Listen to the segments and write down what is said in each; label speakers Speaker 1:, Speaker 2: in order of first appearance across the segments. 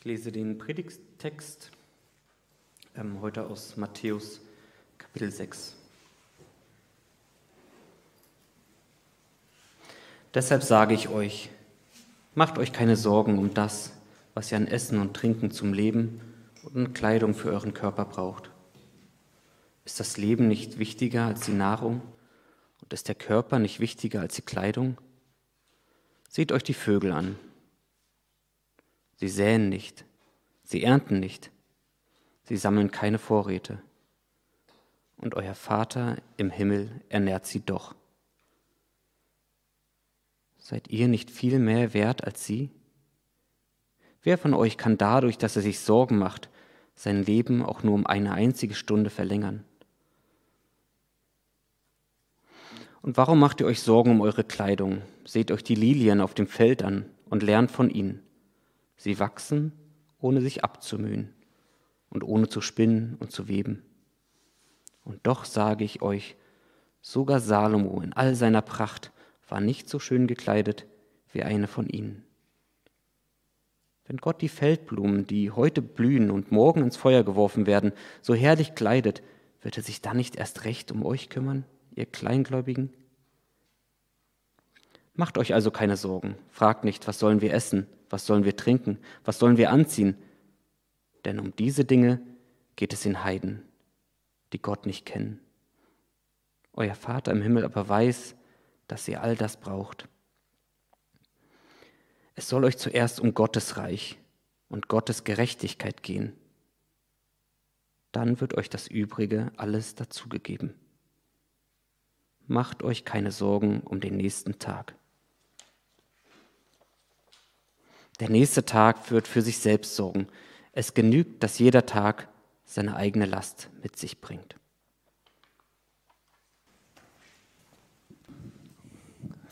Speaker 1: Ich lese den Predigtext ähm, heute aus Matthäus Kapitel 6. Deshalb sage ich euch, macht euch keine Sorgen um das, was ihr an Essen und Trinken zum Leben und Kleidung für euren Körper braucht. Ist das Leben nicht wichtiger als die Nahrung und ist der Körper nicht wichtiger als die Kleidung? Seht euch die Vögel an. Sie säen nicht, sie ernten nicht, sie sammeln keine Vorräte. Und euer Vater im Himmel ernährt sie doch. Seid ihr nicht viel mehr wert als sie? Wer von euch kann dadurch, dass er sich Sorgen macht, sein Leben auch nur um eine einzige Stunde verlängern? Und warum macht ihr euch Sorgen um eure Kleidung? Seht euch die Lilien auf dem Feld an und lernt von ihnen. Sie wachsen, ohne sich abzumühen und ohne zu spinnen und zu weben. Und doch sage ich euch, sogar Salomo in all seiner Pracht war nicht so schön gekleidet wie eine von ihnen. Wenn Gott die Feldblumen, die heute blühen und morgen ins Feuer geworfen werden, so herrlich kleidet, wird er sich dann nicht erst recht um euch kümmern, ihr Kleingläubigen? Macht euch also keine Sorgen, fragt nicht, was sollen wir essen, was sollen wir trinken, was sollen wir anziehen, denn um diese Dinge geht es in Heiden, die Gott nicht kennen. Euer Vater im Himmel aber weiß, dass ihr all das braucht. Es soll euch zuerst um Gottes Reich und Gottes Gerechtigkeit gehen. Dann wird euch das Übrige alles dazugegeben. Macht euch keine Sorgen um den nächsten Tag. Der nächste Tag wird für sich selbst sorgen. Es genügt, dass jeder Tag seine eigene Last mit sich bringt.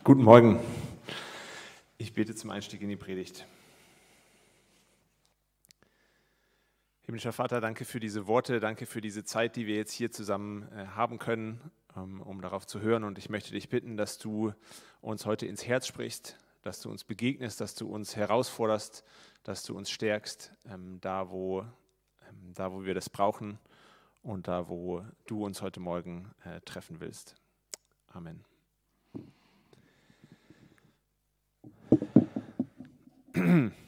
Speaker 2: Guten Morgen. Ich bete zum Einstieg in die Predigt. Himmlischer Vater, danke für diese Worte, danke für diese Zeit, die wir jetzt hier zusammen äh, haben können, ähm, um darauf zu hören. Und ich möchte dich bitten, dass du uns heute ins Herz sprichst, dass du uns begegnest, dass du uns herausforderst, dass du uns stärkst, ähm, da, wo, ähm, da wo wir das brauchen und da, wo du uns heute Morgen äh, treffen willst. Amen.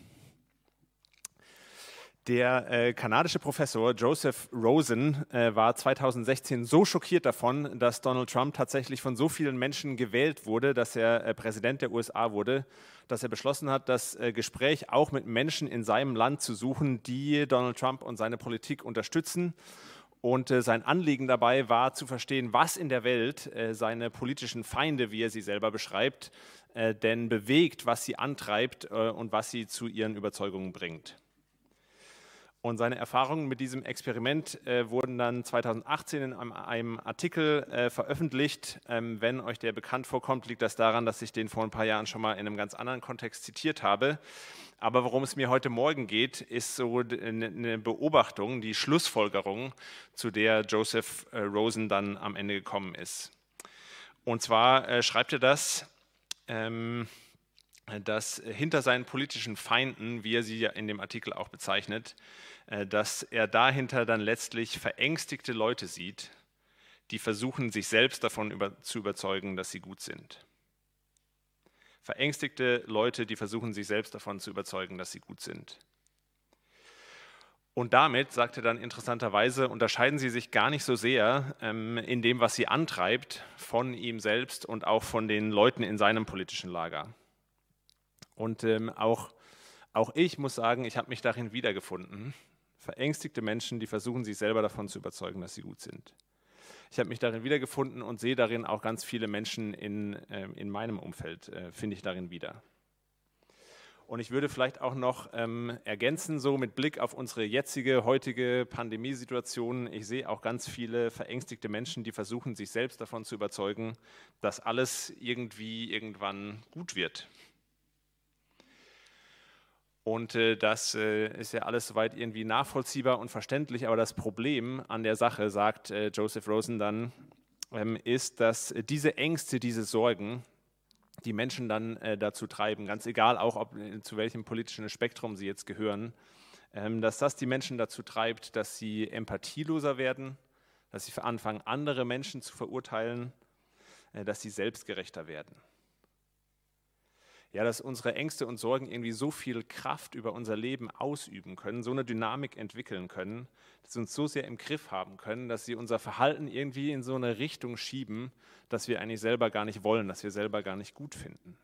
Speaker 2: Der äh, kanadische Professor Joseph Rosen äh, war 2016 so schockiert davon, dass Donald Trump tatsächlich von so vielen Menschen gewählt wurde, dass er äh, Präsident der USA wurde, dass er beschlossen hat, das äh, Gespräch auch mit Menschen in seinem Land zu suchen, die Donald Trump und seine Politik unterstützen. Und äh, sein Anliegen dabei war zu verstehen, was in der Welt äh, seine politischen Feinde, wie er sie selber beschreibt, denn bewegt, was sie antreibt und was sie zu ihren Überzeugungen bringt. Und seine Erfahrungen mit diesem Experiment äh, wurden dann 2018 in einem, einem Artikel äh, veröffentlicht. Ähm, wenn euch der bekannt vorkommt, liegt das daran, dass ich den vor ein paar Jahren schon mal in einem ganz anderen Kontext zitiert habe. Aber worum es mir heute Morgen geht, ist so eine Beobachtung, die Schlussfolgerung, zu der Joseph äh, Rosen dann am Ende gekommen ist. Und zwar äh, schreibt er das. Ähm, dass hinter seinen politischen Feinden, wie er sie ja in dem Artikel auch bezeichnet, äh, dass er dahinter dann letztlich verängstigte Leute sieht, die versuchen, sich selbst davon über, zu überzeugen, dass sie gut sind. Verängstigte Leute, die versuchen, sich selbst davon zu überzeugen, dass sie gut sind. Und damit, sagt er dann interessanterweise, unterscheiden sie sich gar nicht so sehr ähm, in dem, was sie antreibt, von ihm selbst und auch von den Leuten in seinem politischen Lager. Und ähm, auch, auch ich muss sagen, ich habe mich darin wiedergefunden verängstigte Menschen, die versuchen, sich selber davon zu überzeugen, dass sie gut sind. Ich habe mich darin wiedergefunden und sehe darin auch ganz viele Menschen in, äh, in meinem Umfeld, äh, finde ich darin wieder. Und ich würde vielleicht auch noch ähm, ergänzen, so mit Blick auf unsere jetzige, heutige Pandemiesituation. Ich sehe auch ganz viele verängstigte Menschen, die versuchen, sich selbst davon zu überzeugen, dass alles irgendwie irgendwann gut wird. Und äh, das äh, ist ja alles soweit irgendwie nachvollziehbar und verständlich. Aber das Problem an der Sache, sagt äh, Joseph Rosen dann, ähm, ist, dass diese Ängste, diese Sorgen, die Menschen dann äh, dazu treiben, ganz egal auch, ob, äh, zu welchem politischen Spektrum sie jetzt gehören, ähm, dass das die Menschen dazu treibt, dass sie empathieloser werden, dass sie anfangen, andere Menschen zu verurteilen, äh, dass sie selbstgerechter werden. Ja, dass unsere Ängste und Sorgen irgendwie so viel Kraft über unser Leben ausüben können, so eine Dynamik entwickeln können, dass sie uns so sehr im Griff haben können, dass sie unser Verhalten irgendwie in so eine Richtung schieben, dass wir eigentlich selber gar nicht wollen, dass wir selber gar nicht gut finden.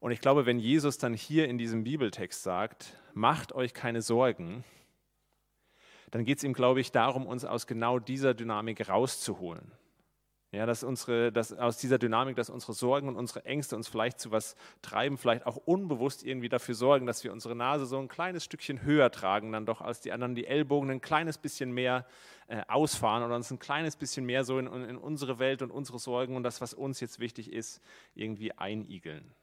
Speaker 2: Und ich glaube, wenn Jesus dann hier in diesem Bibeltext sagt, macht euch keine Sorgen, dann geht es ihm, glaube ich, darum, uns aus genau dieser Dynamik rauszuholen. Ja, dass, unsere, dass aus dieser Dynamik, dass unsere Sorgen und unsere Ängste uns vielleicht zu was treiben, vielleicht auch unbewusst irgendwie dafür sorgen, dass wir unsere Nase so ein kleines Stückchen höher tragen, dann doch als die anderen, die Ellbogen ein kleines bisschen mehr äh, ausfahren oder uns ein kleines bisschen mehr so in, in unsere Welt und unsere Sorgen und das, was uns jetzt wichtig ist, irgendwie einigeln.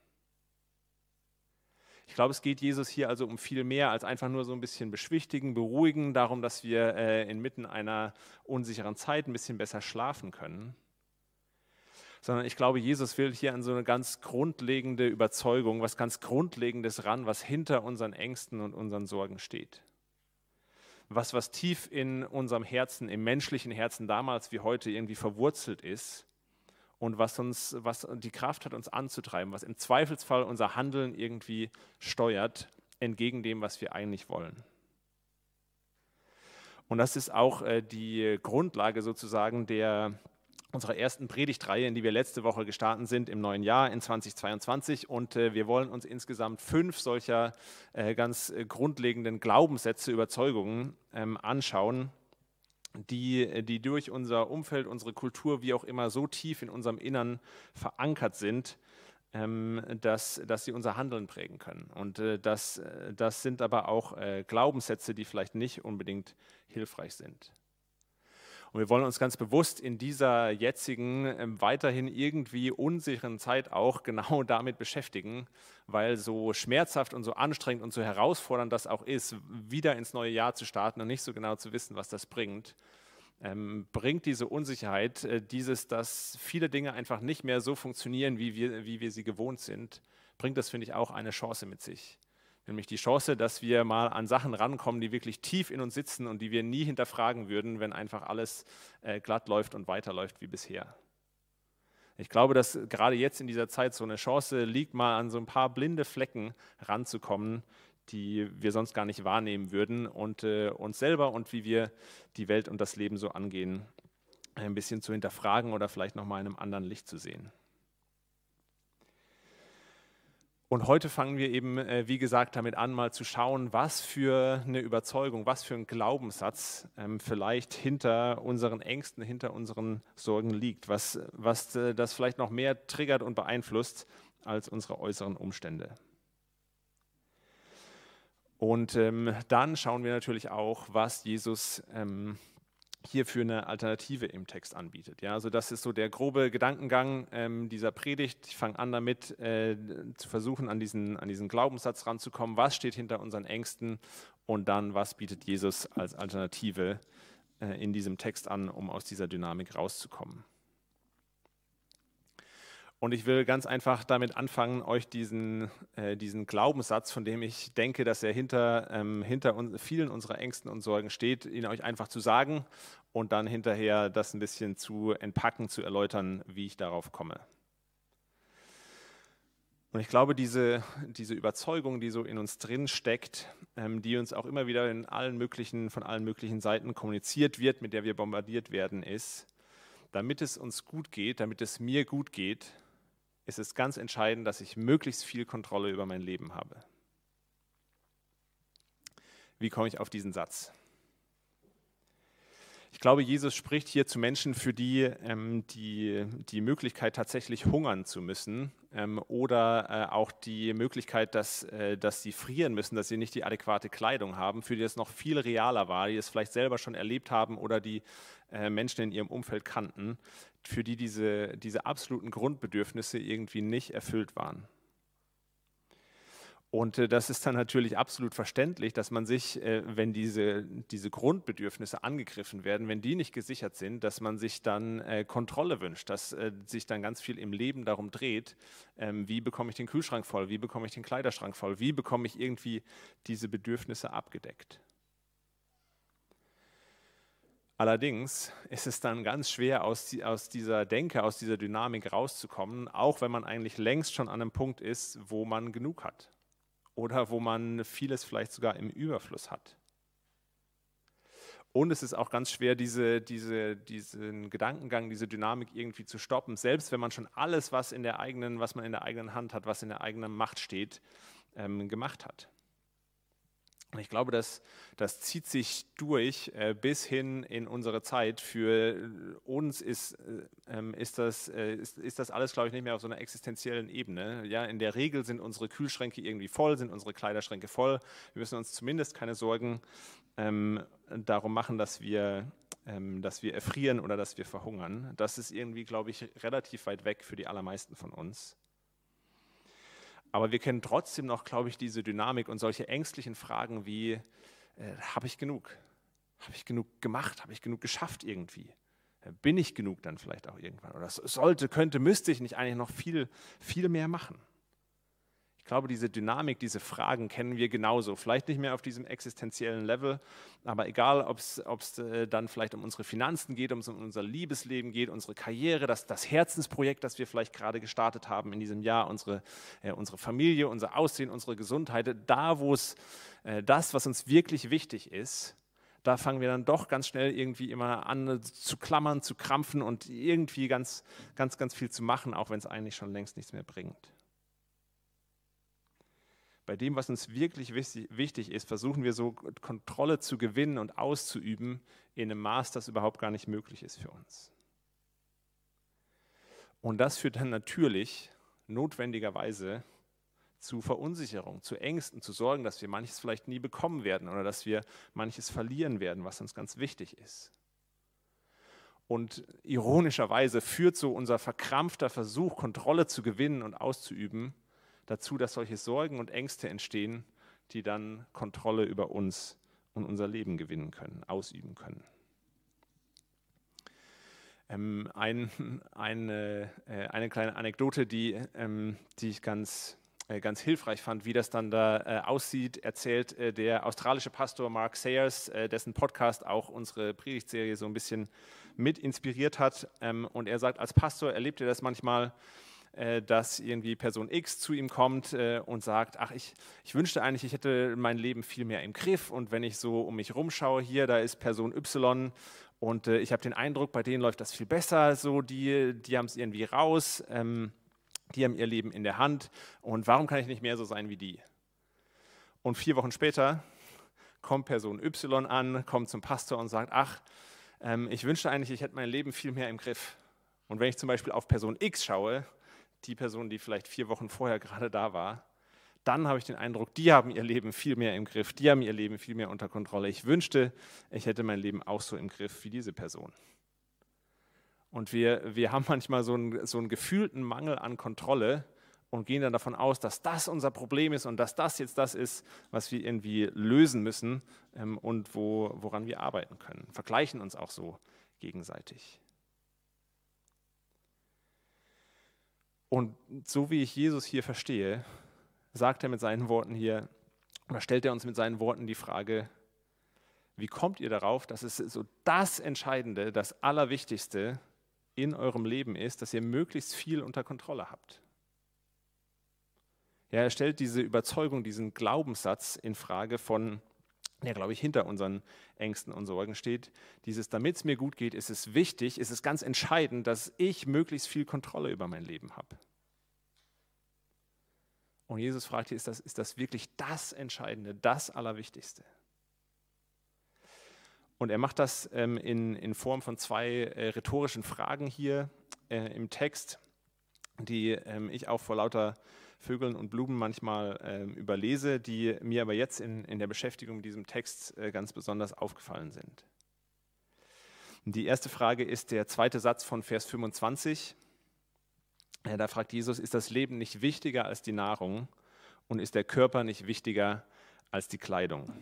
Speaker 2: Ich glaube, es geht Jesus hier also um viel mehr als einfach nur so ein bisschen beschwichtigen, beruhigen, darum, dass wir äh, inmitten einer unsicheren Zeit ein bisschen besser schlafen können. Sondern ich glaube, Jesus will hier an so eine ganz grundlegende Überzeugung, was ganz Grundlegendes ran, was hinter unseren Ängsten und unseren Sorgen steht. Was, was tief in unserem Herzen, im menschlichen Herzen damals wie heute irgendwie verwurzelt ist und was uns, was die Kraft hat, uns anzutreiben, was im Zweifelsfall unser Handeln irgendwie steuert, entgegen dem, was wir eigentlich wollen. Und das ist auch äh, die Grundlage sozusagen der unserer ersten Predigtreihe, in die wir letzte Woche gestartet sind im neuen Jahr in 2022. Und äh, wir wollen uns insgesamt fünf solcher äh, ganz äh, grundlegenden Glaubenssätze, Überzeugungen ähm, anschauen, die, die durch unser Umfeld, unsere Kultur, wie auch immer, so tief in unserem Innern verankert sind, ähm, dass, dass sie unser Handeln prägen können. Und äh, das, äh, das sind aber auch äh, Glaubenssätze, die vielleicht nicht unbedingt hilfreich sind. Und wir wollen uns ganz bewusst in dieser jetzigen, ähm, weiterhin irgendwie unsicheren Zeit auch genau damit beschäftigen, weil so schmerzhaft und so anstrengend und so herausfordernd das auch ist, wieder ins neue Jahr zu starten und nicht so genau zu wissen, was das bringt, ähm, bringt diese Unsicherheit, äh, dieses, dass viele Dinge einfach nicht mehr so funktionieren, wie wir, wie wir sie gewohnt sind, bringt das, finde ich, auch eine Chance mit sich nämlich die Chance, dass wir mal an Sachen rankommen, die wirklich tief in uns sitzen und die wir nie hinterfragen würden, wenn einfach alles äh, glatt läuft und weiterläuft wie bisher. Ich glaube, dass gerade jetzt in dieser Zeit so eine Chance liegt, mal an so ein paar blinde Flecken ranzukommen, die wir sonst gar nicht wahrnehmen würden und äh, uns selber und wie wir die Welt und das Leben so angehen, ein bisschen zu hinterfragen oder vielleicht nochmal in einem anderen Licht zu sehen. Und heute fangen wir eben, äh, wie gesagt, damit an, mal zu schauen, was für eine Überzeugung, was für ein Glaubenssatz ähm, vielleicht hinter unseren Ängsten, hinter unseren Sorgen liegt, was, was äh, das vielleicht noch mehr triggert und beeinflusst als unsere äußeren Umstände. Und ähm, dann schauen wir natürlich auch, was Jesus ähm, hierfür eine Alternative im Text anbietet. Ja, also das ist so der grobe Gedankengang ähm, dieser Predigt. Ich fange an damit, äh, zu versuchen, an diesen, an diesen Glaubenssatz ranzukommen. Was steht hinter unseren Ängsten? Und dann, was bietet Jesus als Alternative äh, in diesem Text an, um aus dieser Dynamik rauszukommen? Und ich will ganz einfach damit anfangen, euch diesen, äh, diesen Glaubenssatz, von dem ich denke, dass er hinter, ähm, hinter un vielen unserer Ängsten und Sorgen steht, ihn euch einfach zu sagen und dann hinterher das ein bisschen zu entpacken, zu erläutern, wie ich darauf komme. Und ich glaube, diese, diese Überzeugung, die so in uns drin steckt, ähm, die uns auch immer wieder in allen möglichen, von allen möglichen Seiten kommuniziert wird, mit der wir bombardiert werden, ist, damit es uns gut geht, damit es mir gut geht, ist es ganz entscheidend, dass ich möglichst viel Kontrolle über mein Leben habe. Wie komme ich auf diesen Satz? Ich glaube, Jesus spricht hier zu Menschen, für die ähm, die, die Möglichkeit tatsächlich hungern zu müssen ähm, oder äh, auch die Möglichkeit, dass, äh, dass sie frieren müssen, dass sie nicht die adäquate Kleidung haben, für die es noch viel realer war, die es vielleicht selber schon erlebt haben oder die äh, Menschen in ihrem Umfeld kannten, für die diese, diese absoluten Grundbedürfnisse irgendwie nicht erfüllt waren. Und äh, das ist dann natürlich absolut verständlich, dass man sich, äh, wenn diese, diese Grundbedürfnisse angegriffen werden, wenn die nicht gesichert sind, dass man sich dann äh, Kontrolle wünscht, dass sich dann ganz viel im Leben darum dreht, ähm, wie bekomme ich den Kühlschrank voll, wie bekomme ich den Kleiderschrank voll, wie bekomme ich irgendwie diese Bedürfnisse abgedeckt. Allerdings ist es dann ganz schwer, aus, aus, dieser Denke, aus dieser Dynamik rauszukommen, auch wenn man eigentlich längst schon an einem Punkt ist, wo man genug hat oder wo man vieles vielleicht sogar im Überfluss hat. Und es ist auch ganz schwer, diese, diese, diesen Gedankengang, diese Dynamik irgendwie zu stoppen, selbst wenn man schon alles, was, in der eigenen, was man in der eigenen Hand hat, was in der eigenen Macht steht, ähm, gemacht hat. Und ich glaube, das, das zieht sich durch äh, bis hin in unsere Zeit. Für äh, uns ist, äh, ähm, ist, das, äh, ist, ist das alles, glaube ich, nicht mehr auf so einer existenziellen Ebene. Ja, in der Regel sind unsere Kühlschränke irgendwie voll, sind unsere Kleiderschränke voll. Wir müssen uns zumindest keine Sorgen ähm, darum machen, dass wir, ähm, dass wir erfrieren oder dass wir verhungern. Das ist irgendwie, glaube ich, relativ weit weg für die allermeisten von uns. Aber wir kennen trotzdem noch, glaube ich, diese Dynamik und solche ängstlichen Fragen wie, äh, habe ich genug? Habe ich genug gemacht? Habe ich genug geschafft irgendwie? Äh, bin ich genug dann vielleicht auch irgendwann? Oder sollte, könnte, müsste ich nicht eigentlich noch viel, viel mehr machen? Ich glaube, diese Dynamik, diese Fragen kennen wir genauso. Vielleicht nicht mehr auf diesem existenziellen Level, aber egal, ob es äh, dann vielleicht um unsere Finanzen geht, um unser Liebesleben geht, unsere Karriere, das, das Herzensprojekt, das wir vielleicht gerade gestartet haben in diesem Jahr, unsere, äh, unsere Familie, unser Aussehen, unsere Gesundheit, da, wo es äh, das, was uns wirklich wichtig ist, da fangen wir dann doch ganz schnell irgendwie immer an zu klammern, zu krampfen und irgendwie ganz, ganz, ganz viel zu machen, auch wenn es eigentlich schon längst nichts mehr bringt bei dem, was uns wirklich wichtig ist, versuchen wir so Kontrolle zu gewinnen und auszuüben in einem Maß, das überhaupt gar nicht möglich ist für uns. Und das führt dann natürlich notwendigerweise zu Verunsicherung, zu Ängsten, zu Sorgen, dass wir manches vielleicht nie bekommen werden oder dass wir manches verlieren werden, was uns ganz wichtig ist. Und ironischerweise führt so unser verkrampfter Versuch, Kontrolle zu gewinnen und auszuüben, dazu, dass solche Sorgen und Ängste entstehen, die dann Kontrolle über uns und unser Leben gewinnen können, ausüben können. Ähm, ein, eine, äh, eine kleine Anekdote, die, ähm, die ich ganz, äh, ganz hilfreich fand, wie das dann da äh, aussieht, erzählt äh, der australische Pastor Mark Sayers, äh, dessen Podcast auch unsere Predigtserie so ein bisschen mit inspiriert hat. Ähm, und er sagt, als Pastor erlebt er das manchmal, dass irgendwie Person X zu ihm kommt äh, und sagt, ach, ich, ich wünschte eigentlich, ich hätte mein Leben viel mehr im Griff und wenn ich so um mich rumschaue, hier, da ist Person Y und äh, ich habe den Eindruck, bei denen läuft das viel besser, so die, die haben es irgendwie raus, ähm, die haben ihr Leben in der Hand und warum kann ich nicht mehr so sein wie die? Und vier Wochen später kommt Person Y an, kommt zum Pastor und sagt, ach, ähm, ich wünschte eigentlich, ich hätte mein Leben viel mehr im Griff. Und wenn ich zum Beispiel auf Person X schaue, die Person, die vielleicht vier Wochen vorher gerade da war, dann habe ich den Eindruck, die haben ihr Leben viel mehr im Griff, die haben ihr Leben viel mehr unter Kontrolle. Ich wünschte, ich hätte mein Leben auch so im Griff wie diese Person. Und wir, wir haben manchmal so einen, so einen gefühlten Mangel an Kontrolle und gehen dann davon aus, dass das unser Problem ist und dass das jetzt das ist, was wir irgendwie lösen müssen ähm, und wo, woran wir arbeiten können. Vergleichen uns auch so gegenseitig. Und so wie ich Jesus hier verstehe, sagt er mit seinen Worten hier, oder stellt er uns mit seinen Worten die Frage, wie kommt ihr darauf, dass es so das Entscheidende, das Allerwichtigste in eurem Leben ist, dass ihr möglichst viel unter Kontrolle habt? Ja, er stellt diese Überzeugung, diesen Glaubenssatz in Frage von, der, glaube ich, hinter unseren Ängsten und Sorgen steht. Dieses, damit es mir gut geht, ist es wichtig, ist es ganz entscheidend, dass ich möglichst viel Kontrolle über mein Leben habe. Und Jesus fragt hier, ist das, ist das wirklich das Entscheidende, das Allerwichtigste? Und er macht das ähm, in, in Form von zwei äh, rhetorischen Fragen hier äh, im Text, die ähm, ich auch vor lauter Vögeln und Blumen manchmal äh, überlese, die mir aber jetzt in, in der Beschäftigung mit diesem Text äh, ganz besonders aufgefallen sind. Die erste Frage ist der zweite Satz von Vers 25. Äh, da fragt Jesus, ist das Leben nicht wichtiger als die Nahrung und ist der Körper nicht wichtiger als die Kleidung.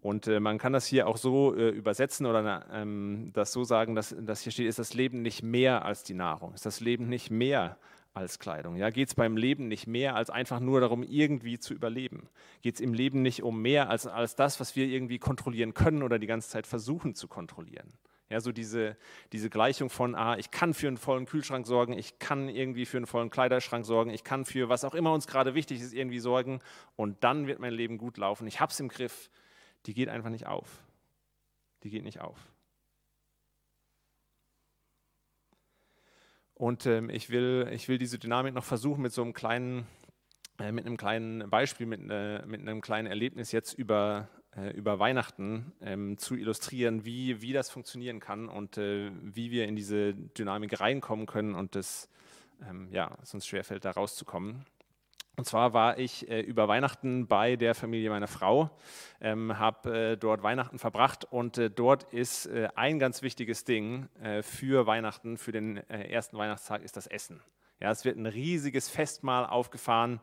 Speaker 2: Und äh, man kann das hier auch so äh, übersetzen oder ähm, das so sagen, dass, dass hier steht, ist das Leben nicht mehr als die Nahrung, ist das Leben nicht mehr als Kleidung. Ja, geht es beim Leben nicht mehr als einfach nur darum, irgendwie zu überleben? Geht es im Leben nicht um mehr als, als das, was wir irgendwie kontrollieren können oder die ganze Zeit versuchen zu kontrollieren? Ja, so diese, diese Gleichung von, ah, ich kann für einen vollen Kühlschrank sorgen, ich kann irgendwie für einen vollen Kleiderschrank sorgen, ich kann für was auch immer uns gerade wichtig ist irgendwie sorgen und dann wird mein Leben gut laufen. Ich habe es im Griff die geht einfach nicht auf. Die geht nicht auf. Und ähm, ich, will, ich will diese Dynamik noch versuchen mit so einem kleinen, äh, mit einem kleinen Beispiel, mit, äh, mit einem kleinen Erlebnis jetzt über, äh, über Weihnachten ähm, zu illustrieren, wie, wie das funktionieren kann und äh, wie wir in diese Dynamik reinkommen können und das, ähm, ja, es uns schwerfällt, da rauszukommen. Und zwar war ich äh, über Weihnachten bei der Familie meiner Frau, ähm, habe äh, dort Weihnachten verbracht und äh, dort ist äh, ein ganz wichtiges Ding äh, für Weihnachten, für den äh, ersten Weihnachtstag, ist das Essen. Ja, es wird ein riesiges Festmahl aufgefahren.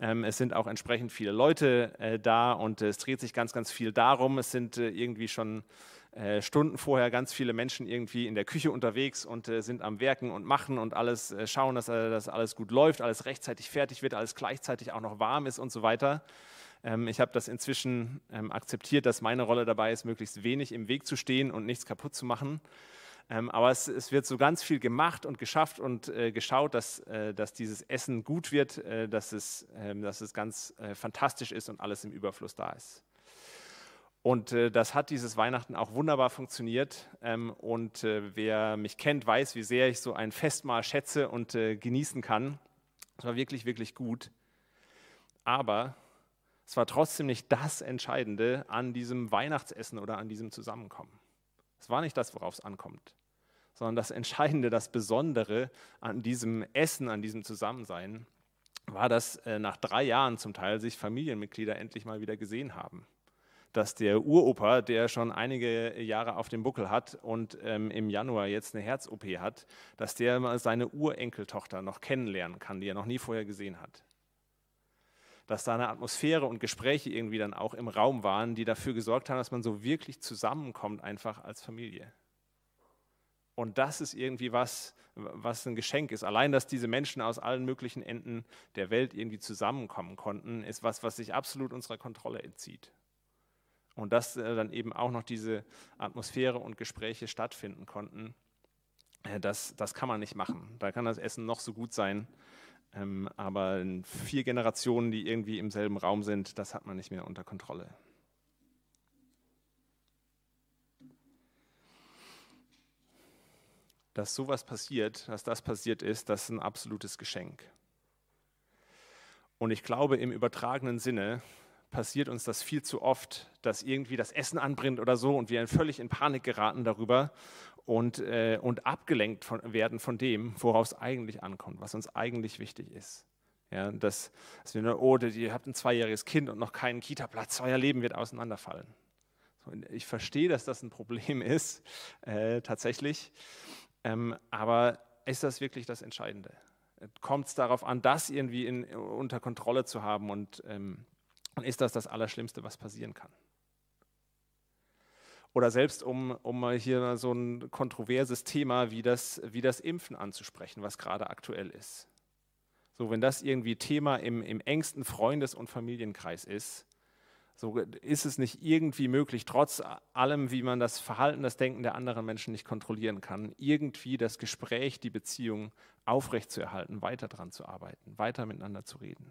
Speaker 2: Ähm, es sind auch entsprechend viele Leute da und es dreht sich ganz, ganz viel darum. Es sind irgendwie schon äh, Stunden vorher ganz viele Menschen irgendwie in der Küche unterwegs und äh, sind am Werken und machen und alles äh, schauen, dass, äh, dass alles gut läuft, alles rechtzeitig fertig wird, alles gleichzeitig auch noch warm ist und so weiter. Ähm, ich habe das inzwischen ähm, akzeptiert, dass meine Rolle dabei ist, möglichst wenig im Weg zu stehen und nichts kaputt zu machen. Ähm, aber es, es, wird so ganz viel gemacht und geschafft und äh, geschaut, dass, äh, dass, dieses Essen gut wird, äh, dass, es, ähm, dass es ganz äh, fantastisch ist und alles im Überfluss da ist. Und äh, das hat dieses Weihnachten auch wunderbar funktioniert. Ähm, und äh, wer mich kennt, weiß, wie sehr ich so ein Festmahl schätze und äh, genießen kann. Es war wirklich, wirklich gut. Aber es war trotzdem nicht das Entscheidende an diesem Weihnachtsessen oder an diesem Zusammenkommen. Es war nicht das, worauf es ankommt, sondern das Entscheidende, das Besondere an diesem Essen, an diesem Zusammensein, war, dass äh, nach drei Jahren zum Teil sich Familienmitglieder endlich mal wieder gesehen haben dass der Uropa, der schon einige Jahre auf dem Buckel hat und ähm, im Januar jetzt eine Herz-OP hat, dass der seine Urenkeltochter noch kennenlernen kann, die er noch nie vorher gesehen hat. Dass da eine Atmosphäre und Gespräche irgendwie dann auch im Raum waren, die dafür gesorgt haben, dass man so wirklich zusammenkommt, einfach als Familie. Und das ist irgendwie was, was ein Geschenk ist. Allein, dass diese Menschen aus allen möglichen Enden der Welt irgendwie zusammenkommen konnten, ist was, was sich absolut unserer Kontrolle entzieht. Und dass äh, dann eben auch noch diese Atmosphäre und Gespräche stattfinden konnten, äh, das, das kann man nicht machen. Da kann das Essen noch so gut sein, ähm, aber vier Generationen, die irgendwie im selben Raum sind, das hat man nicht mehr unter Kontrolle. Dass sowas passiert, dass das passiert ist, das ist ein absolutes Geschenk. Und ich glaube im übertragenen Sinne, passiert uns das viel zu oft, dass irgendwie das Essen anbrennt oder so und wir völlig in Panik geraten darüber und, äh, und abgelenkt von, werden von dem, woraus es eigentlich ankommt, was uns eigentlich wichtig ist. Ja, dass, dass wir nur, oh, ihr habt ein zweijähriges Kind und noch keinen Kita-Platz, euer Leben wird auseinanderfallen. Ich verstehe, dass das ein Problem ist, äh, tatsächlich, ähm, aber ist das wirklich das Entscheidende? Kommt es darauf an, das irgendwie in, unter Kontrolle zu haben und ähm, dann ist das das Allerschlimmste, was passieren kann. Oder selbst um, um mal hier so ein kontroverses Thema wie das, wie das Impfen anzusprechen, was gerade aktuell ist. So, wenn das irgendwie Thema im, im engsten Freundes- und Familienkreis ist, so ist es nicht irgendwie möglich, trotz allem, wie man das Verhalten, das Denken der anderen Menschen nicht kontrollieren kann, irgendwie das Gespräch, die Beziehung aufrechtzuerhalten, weiter daran zu arbeiten, weiter miteinander zu reden.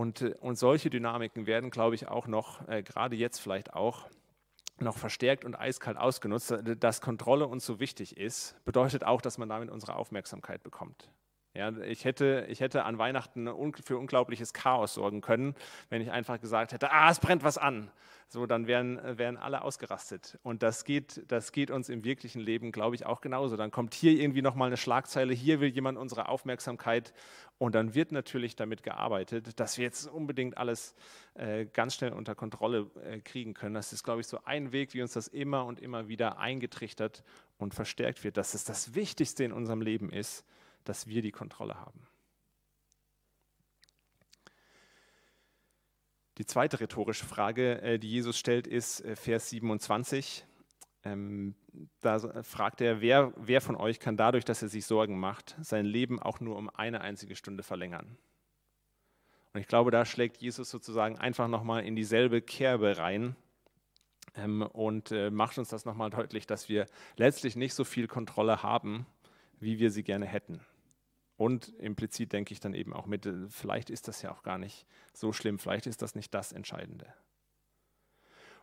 Speaker 2: Und, äh, und solche Dynamiken werden, glaube ich, auch noch, äh, gerade jetzt vielleicht auch, noch verstärkt und eiskalt ausgenutzt. Dass Kontrolle uns so wichtig ist, bedeutet auch, dass man damit unsere Aufmerksamkeit bekommt. Ja, ich, hätte, ich hätte an Weihnachten für unglaubliches Chaos sorgen können, wenn ich einfach gesagt hätte, ah, es brennt was an. So, dann wären, wären alle ausgerastet. Und das geht, das geht uns im wirklichen Leben, glaube ich, auch genauso. Dann kommt hier irgendwie nochmal eine Schlagzeile, hier will jemand unsere Aufmerksamkeit. Und dann wird natürlich damit gearbeitet, dass wir jetzt unbedingt alles äh, ganz schnell unter Kontrolle äh, kriegen können. Das ist, glaube ich, so ein Weg, wie uns das immer und immer wieder eingetrichtert und verstärkt wird, dass es das Wichtigste in unserem Leben ist, dass wir die Kontrolle haben. Die zweite rhetorische Frage, äh, die Jesus stellt, ist äh, Vers 27. Ähm, da fragt er, wer, wer von euch kann dadurch, dass er sich Sorgen macht, sein Leben auch nur um eine einzige Stunde verlängern? Und ich glaube, da schlägt Jesus sozusagen einfach nochmal in dieselbe Kerbe rein ähm, und äh, macht uns das nochmal deutlich, dass wir letztlich nicht so viel Kontrolle haben, wie wir sie gerne hätten. Und implizit denke ich dann eben auch mit, äh, vielleicht ist das ja auch gar nicht so schlimm, vielleicht ist das nicht das Entscheidende.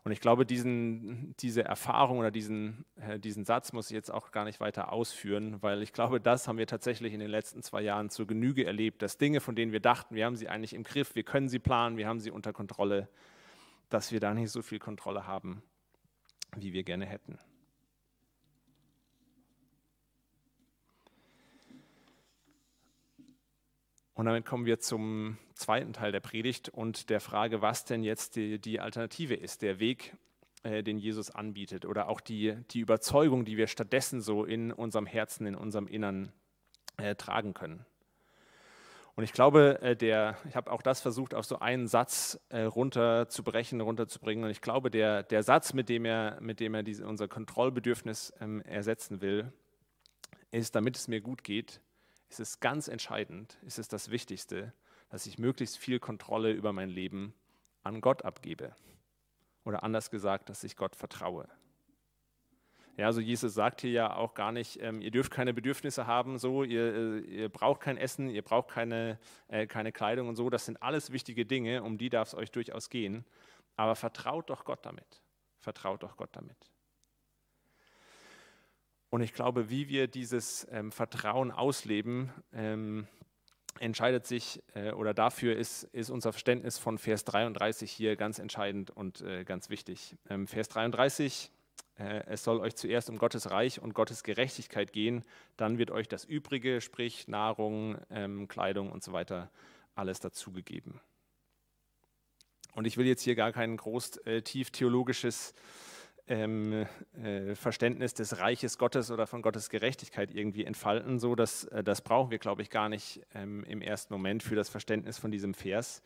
Speaker 2: Und ich glaube, diesen, diese Erfahrung oder diesen, äh, diesen Satz muss ich jetzt auch gar nicht weiter ausführen, weil ich glaube, das haben wir tatsächlich in den letzten zwei Jahren zur Genüge erlebt, dass Dinge, von denen wir dachten, wir haben sie eigentlich im Griff, wir können sie planen, wir haben sie unter Kontrolle, dass wir da nicht so viel Kontrolle haben, wie wir gerne hätten. Und damit kommen wir zum zweiten Teil der Predigt und der Frage, was denn jetzt die, die Alternative ist, der Weg, äh, den Jesus anbietet oder auch die, die Überzeugung, die wir stattdessen so in unserem Herzen, in unserem Innern äh, tragen können. Und ich glaube, äh, der, ich habe auch das versucht, auf so einen Satz äh, runterzubrechen, runterzubringen. Und ich glaube, der, der Satz, mit dem er, mit dem er diese, unser Kontrollbedürfnis ähm, ersetzen will, ist, damit es mir gut geht, ist es ganz entscheidend, ist es das Wichtigste, dass ich möglichst viel Kontrolle über mein Leben an Gott abgebe. Oder anders gesagt, dass ich Gott vertraue. Ja, also Jesus sagt hier ja auch gar nicht, ähm, ihr dürft keine Bedürfnisse haben, so, ihr, äh, ihr braucht kein Essen, ihr braucht keine, äh, keine Kleidung und so. Das sind alles wichtige Dinge, um die darf es euch durchaus gehen. Aber vertraut doch Gott damit. Vertraut doch Gott damit. Und ich glaube, wie wir dieses ähm, Vertrauen ausleben, ähm, entscheidet sich äh, oder dafür ist, ist unser Verständnis von Vers 33 hier ganz entscheidend und äh, ganz wichtig. Ähm, Vers 33, äh, es soll euch zuerst um Gottes Reich und Gottes Gerechtigkeit gehen, dann wird euch das Übrige, sprich Nahrung, ähm, Kleidung und so weiter, alles dazugegeben. Und ich will jetzt hier gar kein groß äh, tief theologisches ähm, äh, Verständnis des Reiches Gottes oder von Gottes Gerechtigkeit irgendwie entfalten. So, dass, äh, das brauchen wir, glaube ich, gar nicht ähm, im ersten Moment für das Verständnis von diesem Vers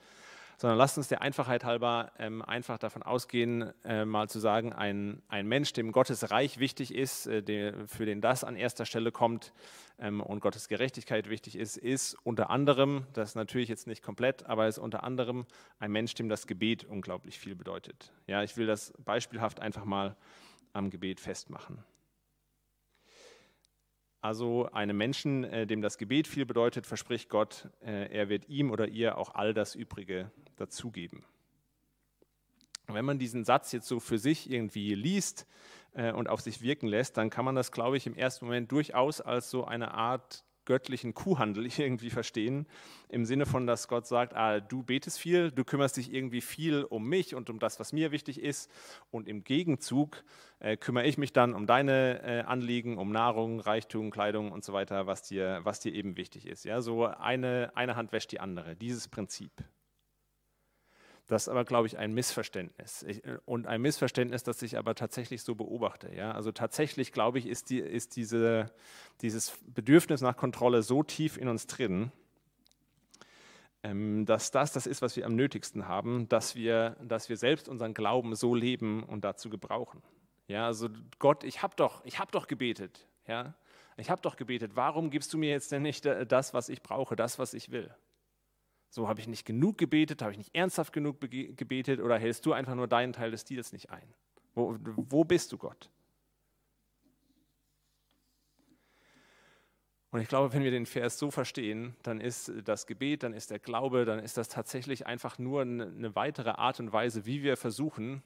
Speaker 2: sondern lasst uns der Einfachheit halber ähm, einfach davon ausgehen, äh, mal zu sagen, ein, ein Mensch, dem Gottes Reich wichtig ist, äh, der, für den das an erster Stelle kommt ähm, und Gottes Gerechtigkeit wichtig ist, ist unter anderem, das natürlich jetzt nicht komplett, aber ist unter anderem ein Mensch, dem das Gebet unglaublich viel bedeutet. Ja, ich will das beispielhaft einfach mal am Gebet festmachen. Also einem Menschen, äh, dem das Gebet viel bedeutet, verspricht Gott, äh, er wird ihm oder ihr auch all das Übrige dazugeben. Wenn man diesen Satz jetzt so für sich irgendwie liest äh, und auf sich wirken lässt, dann kann man das, glaube ich, im ersten Moment durchaus als so eine Art göttlichen Kuhhandel irgendwie verstehen, im Sinne von, dass Gott sagt, ah, du betest viel, du kümmerst dich irgendwie viel um mich und um das, was mir wichtig ist und im Gegenzug äh, kümmere ich mich dann um deine äh, Anliegen, um Nahrung, Reichtum, Kleidung und so weiter, was dir, was dir eben wichtig ist. Ja, so eine, eine Hand wäscht die andere, dieses Prinzip. Das ist aber, glaube ich, ein Missverständnis. Ich, und ein Missverständnis, das ich aber tatsächlich so beobachte. Ja? Also tatsächlich, glaube ich, ist, die, ist diese, dieses Bedürfnis nach Kontrolle so tief in uns drin, ähm, dass das das ist, was wir am nötigsten haben, dass wir, dass wir selbst unseren Glauben so leben und dazu gebrauchen. Ja, also Gott, ich habe doch, ich doch gebetet. Ja, ich habe doch gebetet. Warum gibst du mir jetzt denn nicht äh, das, was ich brauche, das, was ich will? So habe ich nicht genug gebetet, habe ich nicht ernsthaft genug gebetet oder hältst du einfach nur deinen Teil des Deals nicht ein? Wo, wo bist du Gott? Und ich glaube, wenn wir den Vers so verstehen, dann ist das Gebet, dann ist der Glaube, dann ist das tatsächlich einfach nur eine weitere Art und Weise, wie wir versuchen,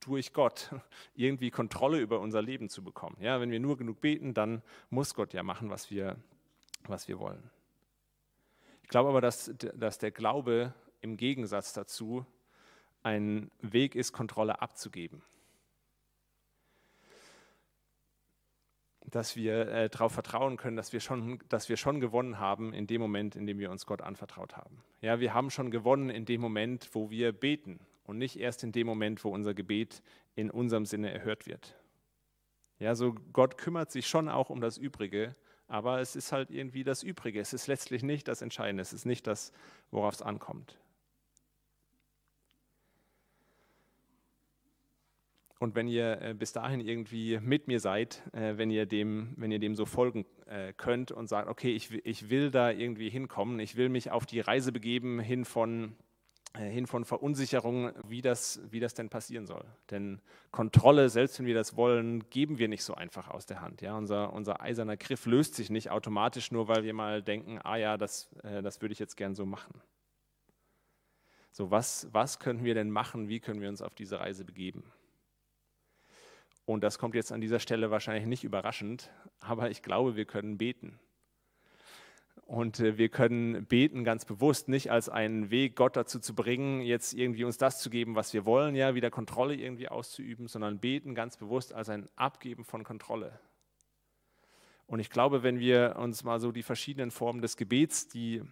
Speaker 2: durch Gott irgendwie Kontrolle über unser Leben zu bekommen. Ja, wenn wir nur genug beten, dann muss Gott ja machen, was wir, was wir wollen. Ich glaube aber, dass, dass der Glaube im Gegensatz dazu ein Weg ist, Kontrolle abzugeben. Dass wir äh, darauf vertrauen können, dass wir, schon, dass wir schon gewonnen haben in dem Moment, in dem wir uns Gott anvertraut haben. Ja, wir haben schon gewonnen in dem Moment, wo wir beten und nicht erst in dem Moment, wo unser Gebet in unserem Sinne erhört wird. Ja, so Gott kümmert sich schon auch um das Übrige, aber es ist halt irgendwie das Übrige. Es ist letztlich nicht das Entscheidende, es ist nicht das, worauf es ankommt. Und wenn ihr äh, bis dahin irgendwie mit mir seid, äh, wenn, ihr dem, wenn ihr dem so folgen äh, könnt und sagt, okay, ich, ich will da irgendwie hinkommen, ich will mich auf die Reise begeben hin von, hin von Verunsicherung, wie das, wie das denn passieren soll. Denn Kontrolle, selbst wenn wir das wollen, geben wir nicht so einfach aus der Hand. Ja? Unser, unser eiserner Griff löst sich nicht automatisch, nur weil wir mal denken, ah ja, das, äh, das würde ich jetzt gern so machen. So, was, was können wir denn machen? Wie können wir uns auf diese Reise begeben? Und das kommt jetzt an dieser Stelle wahrscheinlich nicht überraschend, aber ich glaube, wir können beten. Und äh, wir können beten ganz bewusst, nicht als einen Weg, Gott dazu zu bringen, jetzt irgendwie uns das zu geben, was wir wollen, ja, wieder Kontrolle irgendwie auszuüben, sondern beten ganz bewusst als ein Abgeben von Kontrolle. Und ich glaube, wenn wir uns mal so die verschiedenen Formen des Gebets, die,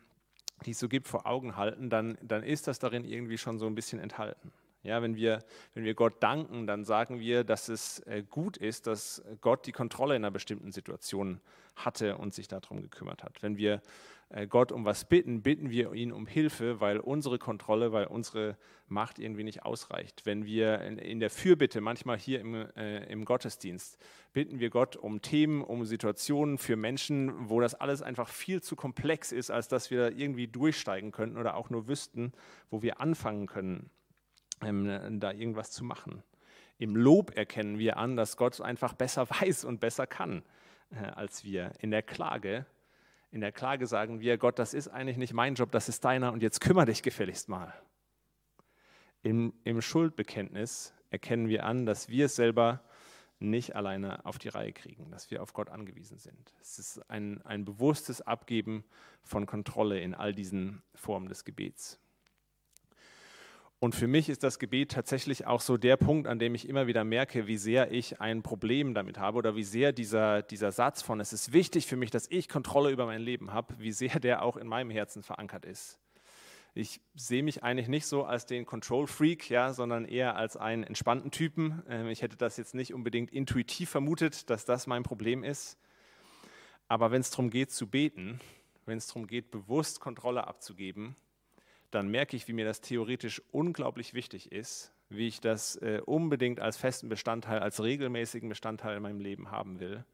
Speaker 2: die es so gibt, vor Augen halten, dann, dann ist das darin irgendwie schon so ein bisschen enthalten. Ja, wenn, wir, wenn wir Gott danken, dann sagen wir, dass es äh, gut ist, dass Gott die Kontrolle in einer bestimmten Situation hatte und sich darum gekümmert hat. Wenn wir äh, Gott um was bitten, bitten wir ihn um Hilfe, weil unsere Kontrolle, weil unsere Macht irgendwie nicht ausreicht. Wenn wir in, der Fürbitte, manchmal hier im, äh, im Gottesdienst, bitten wir Gott um Themen, um Situationen für Menschen, wo das alles einfach viel zu komplex ist, als dass wir irgendwie durchsteigen könnten oder auch nur wüssten, wo wir anfangen können ähm, da irgendwas zu machen. Im Lob erkennen wir an, dass Gott einfach besser weiß und besser kann äh, als wir. In der Klage, in der Klage sagen wir, Gott, das ist eigentlich nicht mein Job, das ist deiner und jetzt kümmere dich gefälligst mal. Im, Im Schuldbekenntnis erkennen wir an, dass wir es selber nicht alleine auf die Reihe kriegen, dass wir auf Gott angewiesen sind. Es ist ein, ein bewusstes Abgeben von Kontrolle in all diesen Formen des Gebets. Und für mich ist das Gebet tatsächlich auch so der Punkt, an dem ich immer wieder merke, wie sehr ich ein Problem damit habe oder wie sehr dieser, dieser Satz von, es ist wichtig für mich, dass ich Kontrolle über mein Leben habe, wie sehr der auch in meinem Herzen verankert ist. Ich sehe mich eigentlich nicht so als den Control Freak, ja, sondern eher als einen entspannten Typen. Ähm, ich hätte das jetzt nicht unbedingt intuitiv vermutet, dass das mein Problem ist. Aber wenn es darum geht zu beten, wenn es darum geht, bewusst Kontrolle abzugeben, dann merke ich, wie mir das theoretisch unglaublich wichtig ist, wie ich das äh, unbedingt als festen Bestandteil, als regelmäßigen Bestandteil in meinem Leben haben will.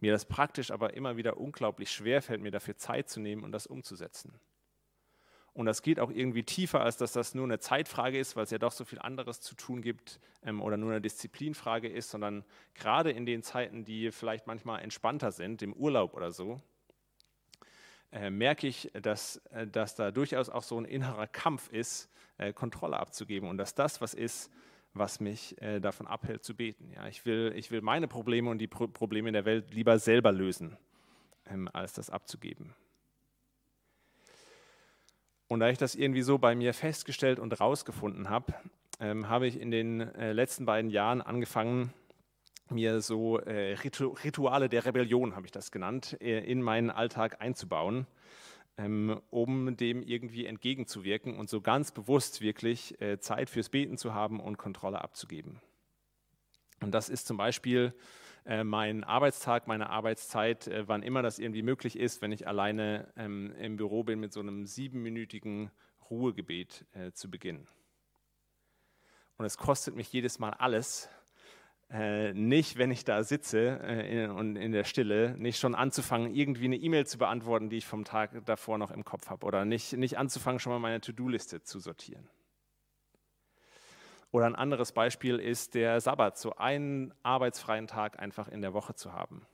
Speaker 2: Mir das praktisch aber immer wieder unglaublich schwer fällt, mir dafür Zeit zu nehmen und das umzusetzen. Und das geht auch irgendwie tiefer, als dass das nur eine Zeitfrage ist, weil es ja doch so viel anderes zu tun gibt ähm, oder nur eine Disziplinfrage ist, sondern gerade in den Zeiten, die vielleicht manchmal entspannter sind, im Urlaub oder so, äh, merke ich, dass, äh, dass da durchaus auch so ein innerer Kampf ist, äh, Kontrolle abzugeben und dass das was ist, was mich äh, davon abhält zu beten. Ja, ich, will, ich will meine Probleme und die Pro Probleme in der Welt lieber selber lösen, ähm, als das abzugeben. Und da ich das irgendwie so bei mir festgestellt und rausgefunden habe, ähm, habe ich in den äh, letzten beiden Jahren angefangen, mir so äh, Rituale der Rebellion, habe ich das genannt, äh, in meinen Alltag einzubauen, ähm, um dem irgendwie entgegenzuwirken und so ganz bewusst wirklich äh, Zeit fürs Beten zu haben und Kontrolle abzugeben. Und das ist zum Beispiel äh, mein Arbeitstag, meine Arbeitszeit, äh, wann immer das irgendwie möglich ist, wenn ich alleine ähm, im Büro bin, mit so einem siebenminütigen Ruhegebet äh, zu beginnen. Und es kostet mich jedes Mal alles, äh, nicht, wenn ich da sitze äh, in, und in der Stille, nicht schon anzufangen, irgendwie eine E-Mail zu beantworten, die ich vom Tag davor noch im Kopf habe. Oder nicht, nicht anzufangen, schon mal meine To-Do-Liste zu sortieren. Oder ein anderes Beispiel ist der Sabbat, so einen arbeitsfreien Tag einfach in der Woche zu haben.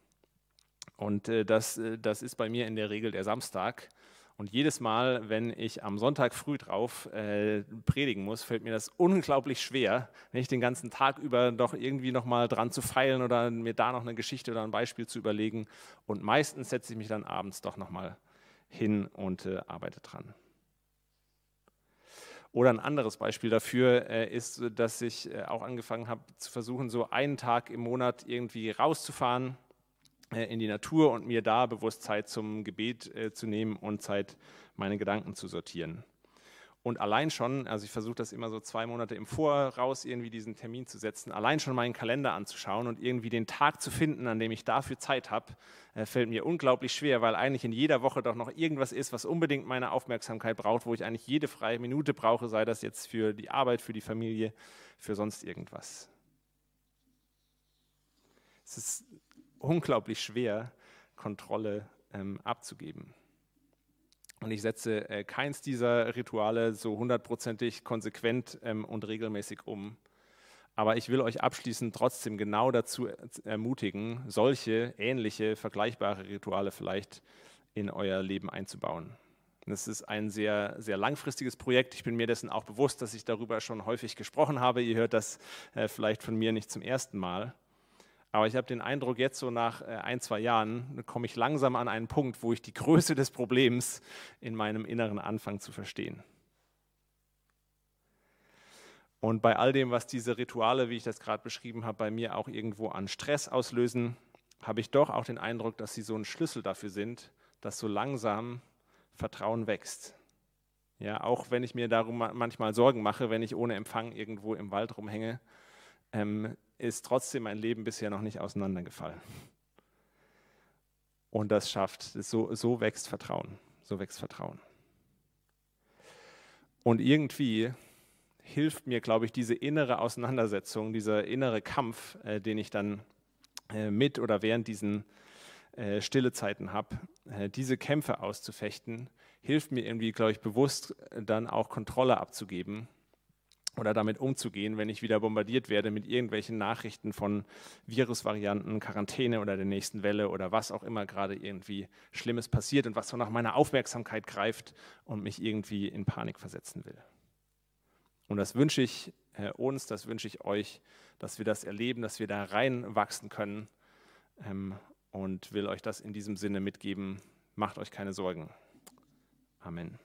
Speaker 2: Und äh, das, äh, das ist bei mir in der Regel der Samstag. Und jedes Mal, wenn ich am Sonntag früh drauf äh, predigen muss, fällt mir das unglaublich schwer, nicht den ganzen Tag über doch irgendwie nochmal dran zu feilen oder mir da noch eine Geschichte oder ein Beispiel zu überlegen. Und meistens setze ich mich dann abends doch nochmal hin und äh, arbeite dran. Oder ein anderes Beispiel dafür äh, ist, dass ich äh, auch angefangen habe zu versuchen, so einen Tag im Monat irgendwie rauszufahren in die Natur und mir da bewusst Zeit zum Gebet äh, zu nehmen und Zeit, meine Gedanken zu sortieren. Und allein schon, also ich versuche das immer so zwei Monate im Voraus irgendwie diesen Termin zu setzen, allein schon meinen Kalender anzuschauen und irgendwie den Tag zu finden, an dem ich dafür Zeit habe, äh, fällt mir unglaublich schwer, weil eigentlich in jeder Woche doch noch irgendwas ist, was unbedingt meine Aufmerksamkeit braucht, wo ich eigentlich jede freie Minute brauche, sei das jetzt für die Arbeit, für die Familie, für sonst irgendwas. Es ist unglaublich schwer, Kontrolle ähm, abzugeben. Und ich setze äh, keins dieser Rituale so hundertprozentig konsequent ähm, und regelmäßig um. Aber ich will euch abschließend trotzdem genau dazu ermutigen, solche ähnliche, vergleichbare Rituale vielleicht in euer Leben einzubauen. Das ist ein sehr, sehr langfristiges Projekt. Ich bin mir dessen auch bewusst, dass ich darüber schon häufig gesprochen habe. Ihr hört das äh, vielleicht von mir nicht zum ersten Mal. Aber ich habe den Eindruck, jetzt so nach äh, ein, zwei Jahren komme ich langsam an einen Punkt, wo ich die Größe des Problems in meinem Inneren anfange zu verstehen. Und bei all dem, was diese Rituale, wie ich das gerade beschrieben habe, bei mir auch irgendwo an Stress auslösen, habe ich doch auch den Eindruck, dass sie so ein Schlüssel dafür sind, dass so langsam Vertrauen wächst. Ja, auch wenn ich mir darum manchmal Sorgen mache, wenn ich ohne Empfang irgendwo im Wald rumhänge, ähm, ist trotzdem mein Leben bisher noch nicht auseinandergefallen. Und das schafft, so, so wächst Vertrauen. So wächst Vertrauen. Und irgendwie hilft mir, glaube ich, diese innere Auseinandersetzung, dieser innere Kampf, äh, den ich dann äh, mit oder während diesen äh, stille Zeiten habe, äh, diese Kämpfe auszufechten, hilft mir irgendwie, glaube ich, bewusst äh, dann auch Kontrolle abzugeben oder damit umzugehen, wenn ich wieder bombardiert werde mit irgendwelchen Nachrichten von Virusvarianten, Quarantäne oder der nächsten Welle oder was auch immer gerade irgendwie Schlimmes passiert und was so nach meiner Aufmerksamkeit greift und mich irgendwie in Panik versetzen will. Und das wünsche ich uns, das wünsche ich euch, dass wir das erleben, dass wir da reinwachsen können ähm, und will euch das in diesem Sinne mitgeben. Macht euch keine Sorgen. Amen.